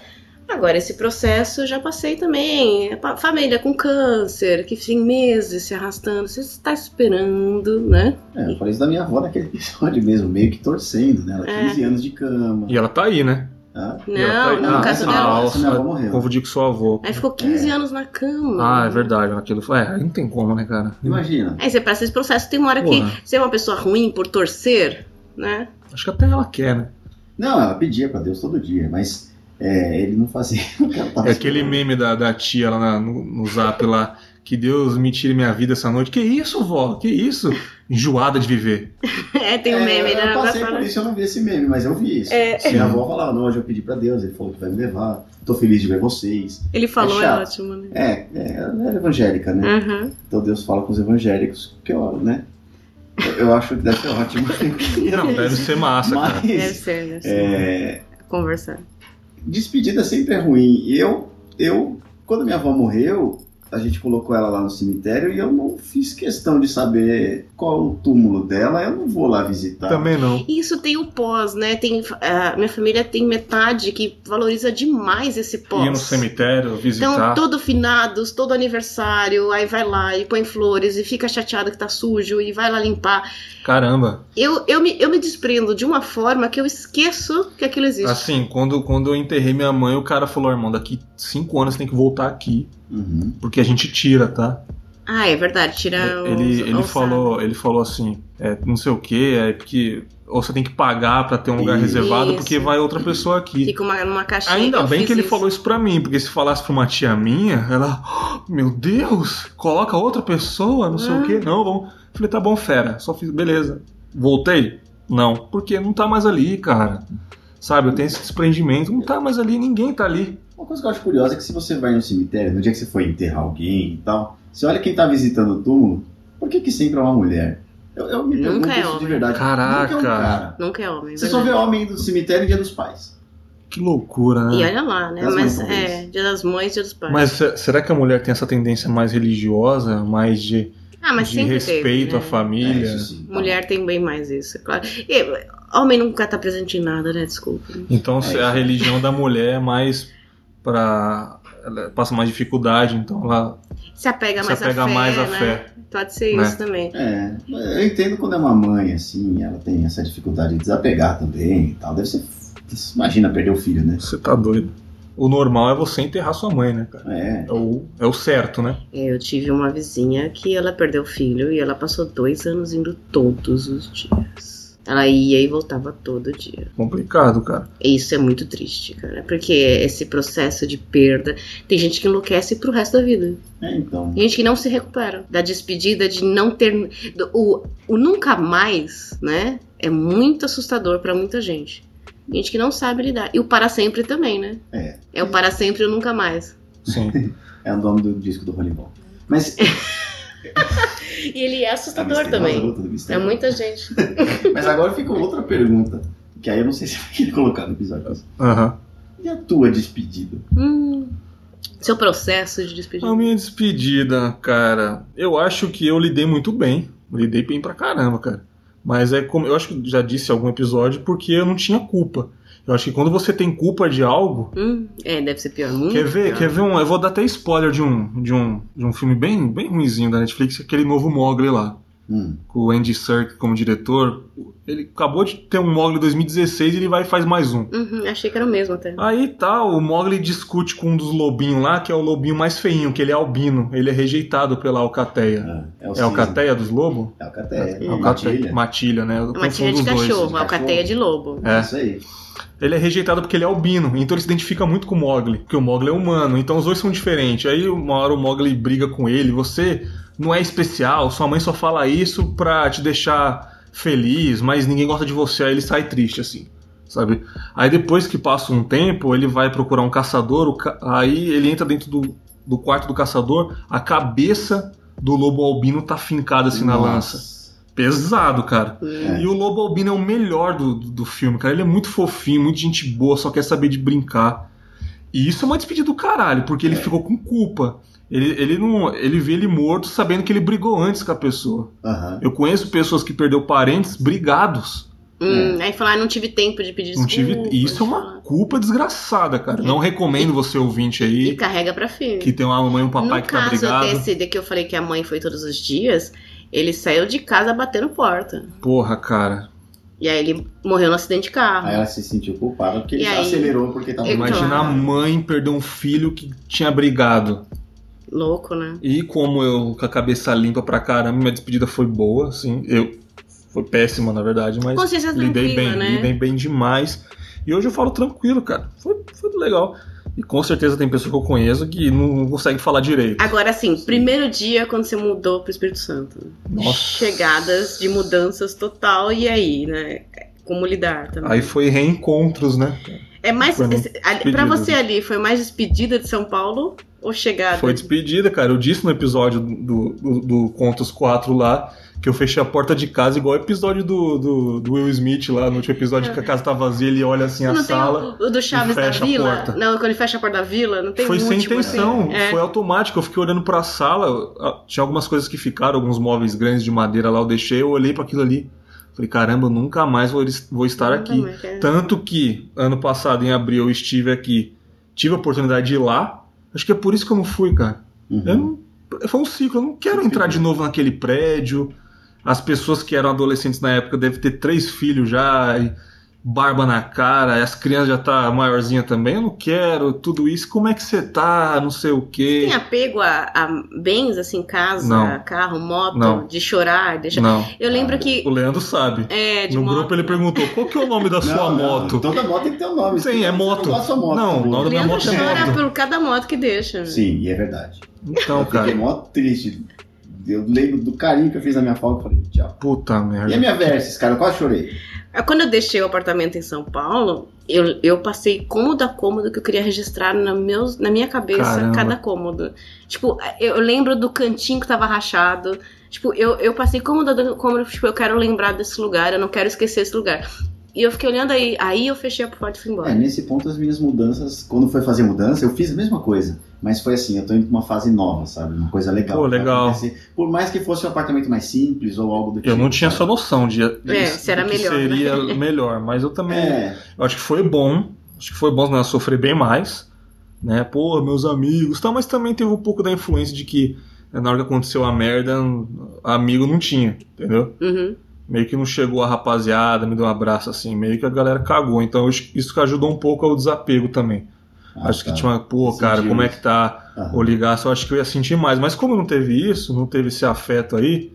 Agora, esse processo eu já passei também. Pa- Família com câncer, que tem meses se arrastando. Você está esperando, né? É, eu falei isso da minha avó naquele episódio mesmo, meio que torcendo, né? Ela É. 15 anos de cama. E ela tá aí, né? Tá? E ela tá Não, aí- não, no ah, caso ah, dela. Essa minha avó morreu. Confundi com seu avô. Aí ficou 15 É. anos na cama. Ah, é verdade. Aquilo foi. É, aí não tem como, né, cara? Imagina. Aí você passa esse processo, tem uma hora que você é uma pessoa ruim por torcer, né? Acho que até ela quer, né? Não, ela pedia pra Deus todo dia, mas é, ele não fazia É aquele esperando. meme da, da tia lá na- no, no zap lá. Que Deus me tire minha vida essa noite. Que isso, vó? Que isso? Enjoada de viver. É, tem um É, meme, né? Eu passei por isso, eu não vi esse meme, mas eu vi isso. É. Minha avó falava, não, hoje eu pedi pra Deus, ele falou que vai me levar, tô feliz de ver vocês. Ele falou, É é, ótimo, né? É, é, ela é evangélica, né? Uhum. Então Deus fala com os evangélicos, que eu, né? Eu, eu acho que deve ser ótimo. Não, deve ser massa, cara. Deve Mas, ser, deve ser. é, Conversar. Despedida sempre é ruim. Eu, eu, quando minha avó morreu, a gente colocou ela lá no cemitério e eu não fiz questão de saber qual o túmulo dela, eu não vou lá visitar. Também não. E Isso tem o pós, né? Tem, a minha família tem metade que valoriza demais esse pós. Ir no cemitério, Então, visitar. todo finados, todo aniversário, aí vai lá e põe flores e fica chateado que tá sujo e vai lá limpar. Caramba. Eu, eu, me, eu me desprendo de uma forma que eu esqueço que aquilo existe. Assim, quando, quando eu enterrei minha mãe, o cara falou, irmão, daqui cinco anos você tem que voltar aqui. Uhum. Porque a gente tira, tá? Ah, é verdade, tira o. Ele, ele, falou, ele falou assim, é, não sei o que, é porque. Ou você tem que pagar pra ter um lugar Isso. reservado, porque vai outra pessoa aqui. Fica uma, numa caixinha. Ainda bem que ele isso. falou isso pra mim, porque se falasse pra uma tia minha, ela, "Oh, meu Deus, coloca outra pessoa, não sei Ah. o que, não, vamos. Falei, tá bom, fera, só fiz, beleza. Voltei? Não, porque não tá mais ali, cara. Sabe, eu tenho esse desprendimento, não tá mais ali, ninguém tá ali. Uma coisa que eu acho curiosa é que se você vai no cemitério, no dia que você foi enterrar alguém e tal, você olha quem tá visitando o túmulo, por que que sempre é uma mulher? Eu, eu me Nunca pergunto é isso de homem. verdade. Caraca. Nunca é um cara. Nunca é homem. Você só vê verdade. homem do cemitério no dia dos pais. Que loucura, né? E olha lá, né? Das Mas mães, é, dia das mães, dia dos pais. Mas se- será que a mulher tem essa tendência mais religiosa, mais de, ah, mas de sempre respeito teve, à né? família? É, isso sim. Mulher tem bem mais isso, é claro. E, homem nunca tá presente em nada, né? Desculpa. Então É a religião da mulher é mais pra. Ela passa mais dificuldade, então ela Se apega se mais apega à fé, mais à né? fé. Pode ser né? isso também. É, eu entendo quando é uma mãe, assim, ela tem essa dificuldade de desapegar também e tal. Deve ser. Imagina perder o filho, né? Você tá doido. O normal é você enterrar sua mãe, né, cara? É. É o, é o certo, né? Eu tive uma vizinha que ela perdeu o filho e ela passou dois anos indo todos os dias. Ela ia e voltava todo dia. Complicado, cara. Isso é muito triste, cara. Porque esse processo de perda. Tem gente que enlouquece pro resto da vida. É, então. Tem gente que não se recupera. Da despedida, de não ter. do- O, o nunca mais, né? É muito assustador pra muita gente. Gente que não sabe lidar. E o para sempre também, né? É. É o para sempre e o nunca mais. Sim. É o nome do disco do Rolling Mas. E ele é assustador misteriosa também. luta É muita gente. Mas agora fica outra pergunta. Que aí eu não sei se eu queria colocar no episódio. Aham. E a tua despedida? Hum, seu processo de despedida. A minha despedida, cara, eu acho que eu lidei muito bem. Lidei bem pra caramba, cara. Mas é como eu acho que já disse em algum episódio, porque eu não tinha culpa. Eu acho que quando você tem culpa de algo. Hum, é, deve ser pior. Quer ver? pior. Quer ver um. Eu vou dar até spoiler de um, de um, de um filme bem, bem ruimzinho da Netflix, aquele novo Mogli lá. Hum. Com o Andy Serkis como diretor. Ele acabou de ter um Mogli 2016 e ele vai e faz mais um. Uhum, achei que era o mesmo até. Aí tá, o Mogli discute com um dos lobinhos lá, que é o lobinho mais feinho, que ele é albino. Ele é rejeitado pela alcateia. Ah, é o É alcateia dos lobos? É alcateia. É Matilha. Matilha, né? Eu tira de os dois. cachorro, cachorro. alcateia de lobo. É. Isso aí. Ele é rejeitado porque ele é albino, então ele se identifica muito com o Mogli, porque o Mogli é humano, então os dois são diferentes. Aí uma hora o Mogli briga com ele, você não é especial, sua mãe só fala isso pra te deixar feliz, mas ninguém gosta de você, aí ele sai triste assim. Sabe? Aí depois que passa um tempo, ele vai procurar um caçador, o ca- aí ele entra dentro do, do quarto do caçador, a cabeça do lobo albino tá fincada assim na Nossa. lança. Pesado, cara. É. E o Lobo Albino é o melhor do, do, do filme, cara. Ele é muito fofinho, muito gente boa, só quer saber de brincar. E isso é uma despedida do caralho, porque ele É. ficou com culpa. Ele, ele não. Ele vê ele morto sabendo que ele brigou antes com a pessoa. Aham. Eu conheço pessoas que perdeu parentes brigados. Hum, Aí falar, não tive tempo de pedir Não desculpa. tive. E isso é uma culpa desgraçada, cara. Não recomendo você ouvinte E aí carrega pra filho. que tem uma mamãe e um papai no que tá caso brigado. desse de que eu falei que a mãe foi todos os dias, ele saiu de casa batendo porta. Porra, cara. E aí ele morreu no acidente de carro. Aí ela se sentiu culpada porque ele E aí? acelerou porque tava Imagina a Claro. mãe perder um filho que tinha brigado. Louco, né? E como eu com a cabeça limpa pra caramba, minha despedida foi boa, assim. Eu foi péssima, na verdade, mas Consciência lidei bem, né? lidei bem demais. E hoje eu falo tranquilo, cara. Foi, foi legal. E com certeza tem pessoas que eu conheço que não, não consegue falar direito. Agora sim, primeiro dia quando você mudou pro Espírito Santo. Nossa. Chegadas de mudanças total, e aí, né? Como lidar também. Aí foi reencontros, né? É mais. foi no esse- ali- despedida. pra você ali, foi mais despedida de São Paulo ou chegada? Foi despedida, cara. Eu disse no episódio do, do, do Contos 4 lá que eu fechei a porta de casa, igual o episódio do, do, do Will Smith lá, no último episódio que a casa tá vazia, ele olha assim a Não tem sala. o, o do Chaves da fecha a Vila? porta. Não, quando ele fecha a porta da Vila, não tem foi sem último, intenção, assim? É. foi automático. Eu fiquei olhando pra sala, tinha algumas coisas que ficaram, alguns móveis grandes de madeira lá, eu deixei, eu olhei pra aquilo ali. Falei, caramba, eu nunca mais vou, vou estar Nunca aqui. mais, é. Tanto que, ano passado, em abril, eu estive aqui, tive a oportunidade de ir lá. Acho que é por isso que eu não fui, cara. Uhum. Eu não- foi um ciclo, eu não quero entrar de novo naquele prédio. As pessoas que eram adolescentes na época devem ter três filhos já, e barba na cara, as crianças já tá maiorzinha também. Eu não quero tudo isso. Como é que você tá? Não sei o quê. Tem apego a, a bens, assim, casa, Não. carro, moto, Não. de chorar, deixar. Não. Eu lembro Ah, que. O Leandro sabe. É, de No moto. grupo ele perguntou qual que é o nome da sua Não, não, moto. Toda moto tem que ter um nome. Sim, é Você moto. Não, moto Não, tá o nome da minha Leandro moto é chora moto. por cada moto que deixa. Sim, e é verdade. Então, Eu fiquei cara. mó triste. Eu lembro do carinho que eu fiz na minha foto e falei, tchau. Puta E a merda. minha Versus, cara, eu quase chorei. Ah, Quando eu deixei o apartamento em São Paulo, eu, eu passei cômodo a cômodo que eu queria registrar na, meus, na minha cabeça Caramba. cada cômodo. Tipo, eu lembro do cantinho que tava rachado. Tipo, eu, eu passei cômodo a cômodo, tipo, eu quero lembrar desse lugar, eu não quero esquecer esse lugar. E eu fiquei olhando aí, aí eu fechei a porta e fui embora. É, nesse ponto as minhas mudanças, quando foi fazer mudança, eu fiz a mesma coisa. Mas foi assim, eu tô indo pra uma fase nova, sabe? Uma coisa legal. Pô, legal. Por mais que fosse um apartamento mais simples ou algo do tipo. Eu não tinha essa sabe? noção de, É, era melhor, né? seria melhor, mas eu também É, eu acho que foi bom. Acho que foi bom né, sofrer bem mais, né? Pô, meus amigos, tal, mas também teve um pouco da influência de que né, na hora que aconteceu a merda, amigo não tinha, entendeu? Uhum. Meio que não chegou a rapaziada, me deu um abraço assim, meio que a galera cagou. Então eu isso que ajudou um pouco ao desapego também. Ah, acho que tá. tinha uma, pô, Sentiu cara, como é que tá? Aham. ou ligasse, eu acho que eu ia sentir mais. Mas como não teve isso, não teve esse afeto aí,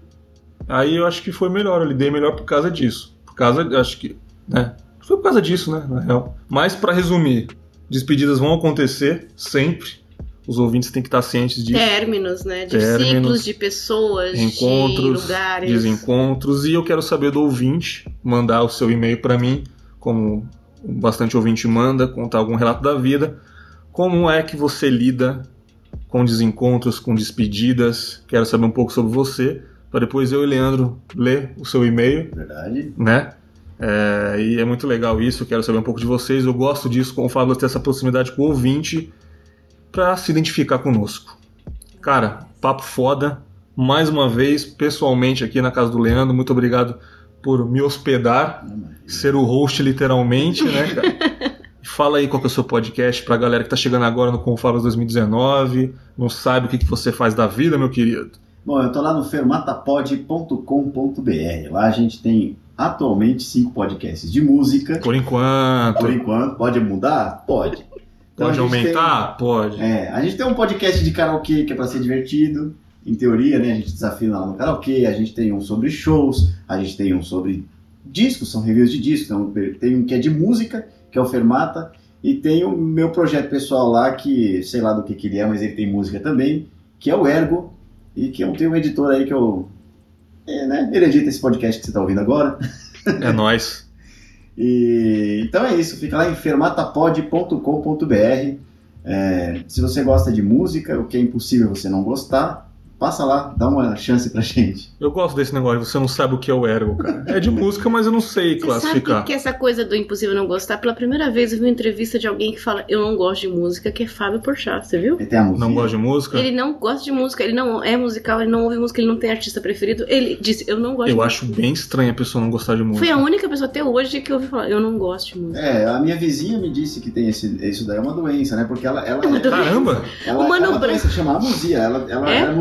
aí eu acho que foi melhor, eu lidei melhor por causa disso. Por causa, acho que, né? Foi por causa disso, né, na real. Mas pra resumir, despedidas vão acontecer sempre. Os ouvintes têm que estar cientes disso. Términos, né? De Términos, ciclos de pessoas, de Encontros, lugares. desencontros. E eu quero saber do ouvinte, mandar o seu e-mail pra mim, como bastante ouvinte manda, contar algum relato da vida. Como é que você lida com desencontros, com despedidas? Quero saber um pouco sobre você, para depois eu e Leandro ler o seu e-mail, Verdade. né? É, e é muito legal isso, quero saber um pouco de vocês. Eu gosto disso, como o Fábio ter essa proximidade com o ouvinte para se identificar conosco. Cara, papo foda. Mais uma vez, pessoalmente aqui na casa do Leandro, muito obrigado por me hospedar, ser o host literalmente, né, cara? Fala aí qual que é o seu podcast pra galera que tá chegando agora no Confalos 2019, não sabe o que, que você faz da vida, meu querido. Bom, eu tô lá no fermatapod.com.br. Lá a gente tem atualmente cinco podcasts de música. Por enquanto. Por enquanto. Pode mudar? Pode. Então Pode aumentar? Tem, Pode. É, a gente tem um podcast de karaokê que é para ser divertido, em teoria, né? A gente desafina lá no karaokê, a gente tem um sobre shows, a gente tem um sobre discos, são reviews de discos, então tem um que é de música, que é o Fermata, e tem o meu projeto pessoal lá, que sei lá do que, que ele é, mas ele tem música também, que é o Ergo, e que eu tenho um editor aí que eu. É, né? Ele edita esse podcast que você está ouvindo agora. É nós. E, então é isso, fica lá em fermatapod.com.br. É, se você gosta de música, o que é impossível você não gostar, Passa lá, dá uma chance pra gente. Eu gosto desse negócio, você não sabe o que é o ergo, cara. É de música, mas eu não sei você classificar. Sabe que essa coisa do impossível não gostar, pela primeira vez eu vi uma entrevista de alguém que fala eu não gosto de música, que é Fábio Porchat, você viu? Ele tem a música. Não gosta de música? Ele não gosta de música, ele não é musical, ele não ouve música, ele não tem artista preferido. Ele disse, eu não gosto Eu de acho bem estranho a pessoa não gostar de música. Foi a única pessoa até hoje que eu ouvi falar, eu não gosto de música. É, a minha vizinha me disse que tem esse, isso daí é uma doença, né? Porque ela. ela É Caramba! Ela, O Mano ela, ela Brown- doença chama amusia, ela, ela É? é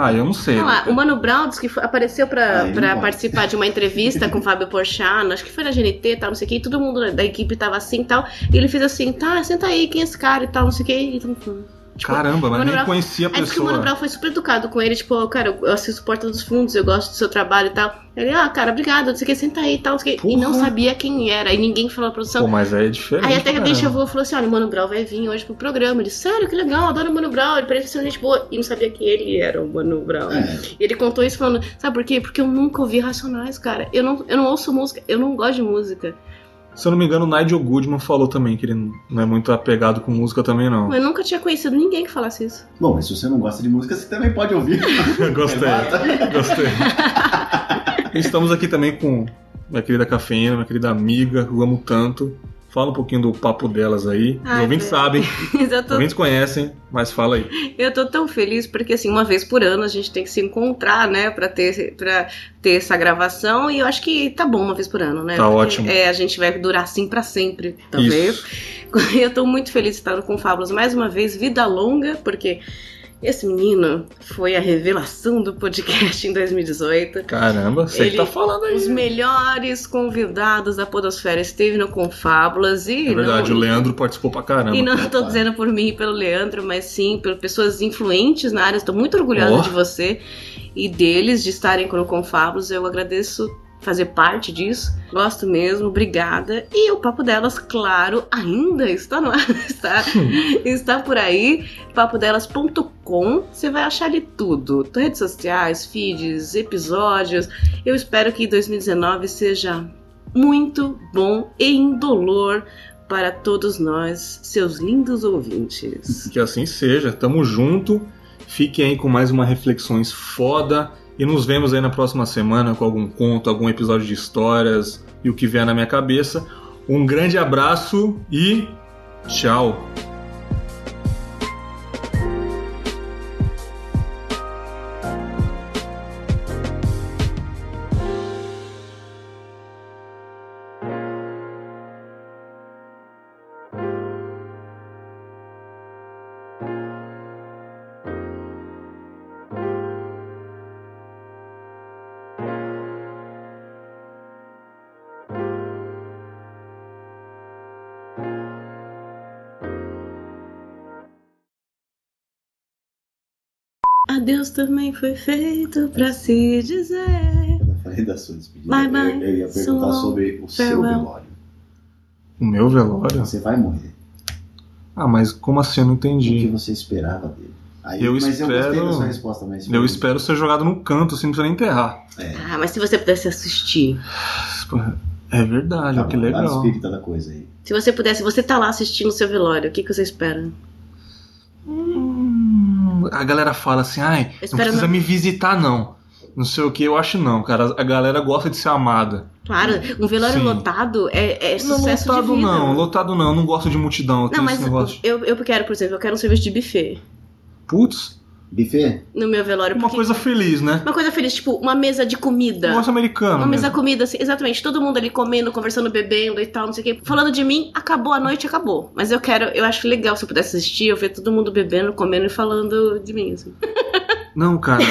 Ah, eu não sei. Lá, o Mano Brown disse que foi- apareceu pra, ele pra participar de uma entrevista com o Fábio Porchat, acho que foi na GNT e tal, não sei o que, e todo mundo da equipe tava assim e tal, e ele fez assim, tá, senta aí, quem é esse cara e tal, não sei o que, e falando. Tipo, Caramba, mas Mano nem Brown- conhecia a Aí disse que o Mano pessoa. Brown foi super educado com ele, tipo, cara, eu assisto Porta dos Fundos, eu gosto do seu trabalho e tal. Ele, ah, cara, obrigado, não sei o que, senta aí e tal, não sei o que. E não sabia quem era, e ninguém falou na produção. Pô, mas aí é diferente. Aí até que a. Deixa eu falou assim: olha, o Mano Brown vai vir hoje pro programa. Ele, sério, que legal, adoro o Mano Brown, ele parece ser uma gente boa. E não sabia que ele era o Mano Brown. É. E ele contou isso falando, sabe por quê? Porque eu nunca ouvi Racionais, cara. Eu não, eu não ouço música, eu não gosto de música. Se eu não me engano, o Nigel Goodman falou também que ele não é muito apegado com música também, não. Eu nunca tinha conhecido ninguém que falasse isso. Bom, mas se você não gosta de música, você também pode ouvir. Gostei. Gostei. Estamos aqui também com minha querida Cafeína, minha querida amiga, eu amo tanto. Fala um pouquinho do papo delas aí. Os Ai, ouvintes velho. sabem, os ouvintes conhecem, mas fala aí. eu tô tão feliz porque, assim, uma vez por ano a gente tem que se encontrar, né, pra ter, pra ter essa gravação. E eu acho que tá bom uma vez por ano, né? Tá Porque, ótimo. É, a gente vai durar assim pra sempre, talvez. Isso. Eu tô muito feliz de estar no Confábulos mais uma vez, vida longa, porque esse menino foi a revelação do podcast em 2018. Caramba, você Ele- que tá falando aí. Os melhores convidados da Podosfera esteve no Confábulas e É verdade, não, o Leandro participou pra caramba. e não estou Opa. dizendo por mim e pelo Leandro, mas sim por pessoas influentes na área. Estou muito orgulhosa Oh. de você e deles de estarem com o Confábulos. Eu agradeço fazer parte disso. Gosto mesmo, obrigada. E o papo delas, claro, ainda está no ar, está, está por aí. papodelas.com. Você vai achar ali tudo: redes sociais, feeds, episódios. Eu espero que 2019 seja muito bom e indolor para todos nós, seus lindos ouvintes. Que assim seja, tamo junto. Fiquem aí com mais uma reflexões foda. E nos vemos aí na próxima semana com algum conto, algum episódio de histórias e o que vier na minha cabeça. Um grande abraço e tchau! Adeus também foi feito pra se dizer. Quando eu falei da sua despedida, Bye, bye. eu, eu ia perguntar So sobre o seu farewell. velório. O meu velório? Você vai morrer. Ah, mas como assim? Eu não O que entendi. você esperava dele? Aí, Eu mas eu gostei espero- da sua resposta, mas Eu espero ser jogado num canto, assim, não precisa nem enterrar. É, Ah, mas se você pudesse assistir. É verdade, tá que legal. espírito da coisa aí. Se você pudesse, você tá lá assistindo o seu velório, o que, que você espera? A galera fala assim, ai, não precisa não- me visitar, não. não sei o que, eu acho não, cara. A galera gosta de ser amada. Claro, um velório Sim. lotado é, é Não, sucesso lotado de vida. não, lotado não, eu não gosto de multidão. Eu Não, mas negócio. eu, eu quero, por exemplo, eu quero um serviço de buffet Putz, Buffet? no meu velório. uma porque- coisa feliz, né? uma coisa feliz, tipo, uma mesa de comida. Negócio americano. Uma mesa mesmo. comida, assim, exatamente, todo mundo ali comendo, conversando, bebendo e tal, não sei o quê. Falando de mim, acabou a noite, acabou. Mas eu quero, eu acho legal se eu pudesse assistir, eu ver todo mundo bebendo, comendo e falando de mim, assim. Não, cara.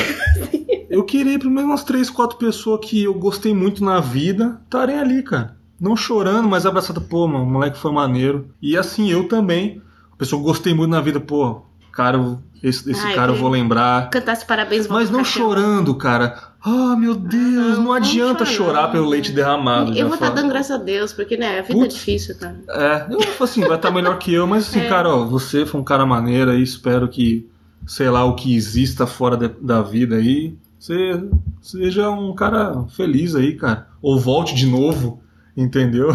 eu queria pelo menos umas três, quatro pessoas que eu gostei muito na vida estarem ali, cara. Não chorando, mas abraçado, pô, mano, o moleque foi maneiro. E assim, eu também. A pessoa que gostei muito na vida, pô, cara, esse, esse Ai, cara eu vou lembrar. Cantasse parabéns, volta Mas não chorando, cara. Ah, meu Deus, não, não, não adianta chora, chorar não. pelo leite derramado. Eu vou estar falo. dando graças a Deus, porque, né, a vida Putz. é difícil, cara. É, eu falo assim, vai estar melhor que eu, mas assim, É. cara, ó, você foi um cara maneiro aí, espero que, sei lá, o que exista fora de- da vida aí, você seja um cara feliz aí, cara. Ou volte de novo, entendeu?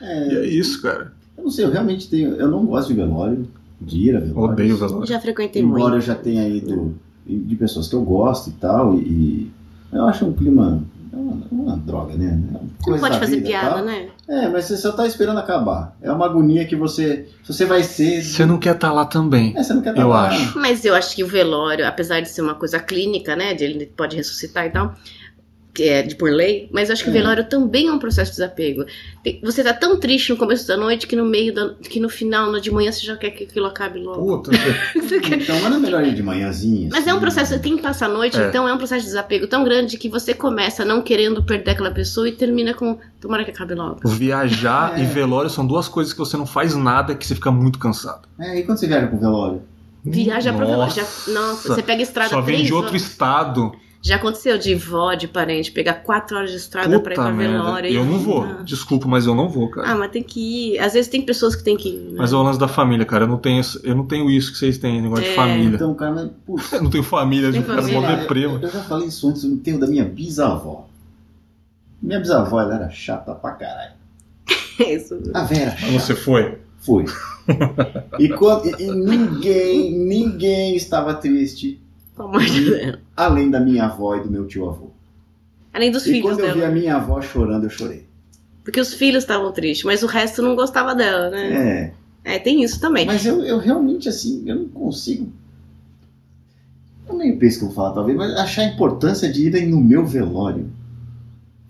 É, E é isso, cara. eu não sei, eu realmente tenho. Eu não gosto de velório, de ir a velório. Odeio velório. Já frequentei Embora muito. eu já tenha ido de pessoas que eu gosto e tal, e, e eu acho um clima. É uma, é uma droga, né? É uma Você não pode fazer vida piada, tal. né? É, mas você só tá esperando acabar. É uma agonia que você. Se você vai ser. Você não quer estar lá também. É, você não quer Eu lá. acho. Mas eu acho que o velório, apesar de ser uma coisa clínica, né, de ele pode ressuscitar e tal, que é de por lei, mas eu acho que o É. velório também é um processo de desapego. Você tá tão triste no começo da noite que no meio da, que no final, no de manhã, você já quer que aquilo acabe logo. Puta, Então, é melhor ir de manhãzinha. Mas é um assim? processo, tem que passar a noite, É. então é um processo de desapego tão grande que você começa não querendo perder aquela pessoa e termina com tomara que acabe logo. viajar É. e velório são duas coisas que você não faz nada que você fica muito cansado. É, e quando você viaja com velório? Viaja pro velório. Já, Nossa. nossa, você pega estrada Só vem três de outro estado. Já aconteceu de vó, de parente, pegar quatro horas de estrada pra ir Puta pra velório. e- Eu não vou. Ah. Desculpa, mas eu não vou, cara. Ah, mas tem que ir. Às vezes tem pessoas que tem que ir. né? Mas é o lance da família, cara. Eu não tenho, eu não tenho isso que vocês têm, negócio de É. família. Então, cara, mas, putz, Eu não tenho família, Tem eu família. mó eu, deprimo. eu já falei isso antes no enterro da minha bisavó. Minha bisavó, ela era chata pra caralho. Isso. A Vera. Mas você foi? Fui. E, quando- e- e ninguém, ninguém estava triste Pelo amor de Deus. além da minha avó e do meu tio avô. Além dos E filhos quando eu vi dela. a minha avó chorando, eu chorei. Porque os filhos estavam tristes, mas o resto não gostava dela, né? É. É, tem isso também. Mas eu, eu realmente, assim, eu não consigo. Eu nem penso que eu vou falar, talvez, mas achar a importância de irem no meu velório.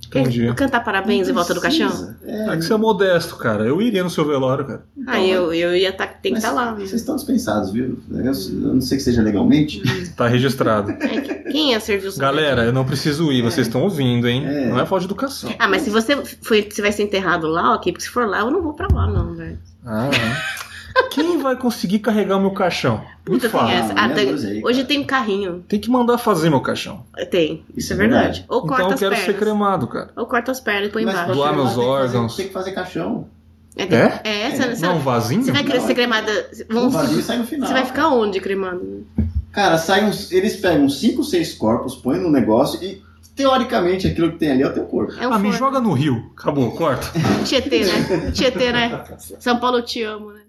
Entendi. Cantar parabéns em volta do caixão? É, É que você é modesto, cara. Eu iria no seu velório, cara. então, Ah, eu, eu ia tá, tem que estar lá. Vocês estão dispensados, viu? Eu, eu não sei que seja legalmente. Tá registrado. É, quem ia servir os Galera, eu não preciso ir, vocês estão ouvindo, hein? É. Não é falta de educação. Ah, mas se você, foi, se vai ser enterrado lá, ok, porque se for lá, eu não vou pra lá, não, velho. Ah, é. Quem vai conseguir carregar o meu caixão? Me Puta, tem fala. essa. Ah, Ah, me tem- avisa aí, hoje tem um carrinho. Tem que mandar fazer meu caixão. Tem, isso, Isso é é verdade. verdade. Ou corta Então eu as quero pernas. ser cremado, cara. Ou corta as pernas e põe Mas embaixo. Doar você meus tem que fazer- órgãos. Tem que fazer caixão. É, É? é, essa, É. essa- Não, um vasinho? Você vai querer Não, ser é- cremada. Vamos, vazio sai no final. você vai ficar onde cremando? Cara, sai uns, eles pegam 5, 6 corpos, põem no negócio e, teoricamente, aquilo que tem ali é o teu corpo. É um Ah, me joga no rio. Acabou, corta. Tietê, né? Tietê, né? São Paulo, eu te amo, né?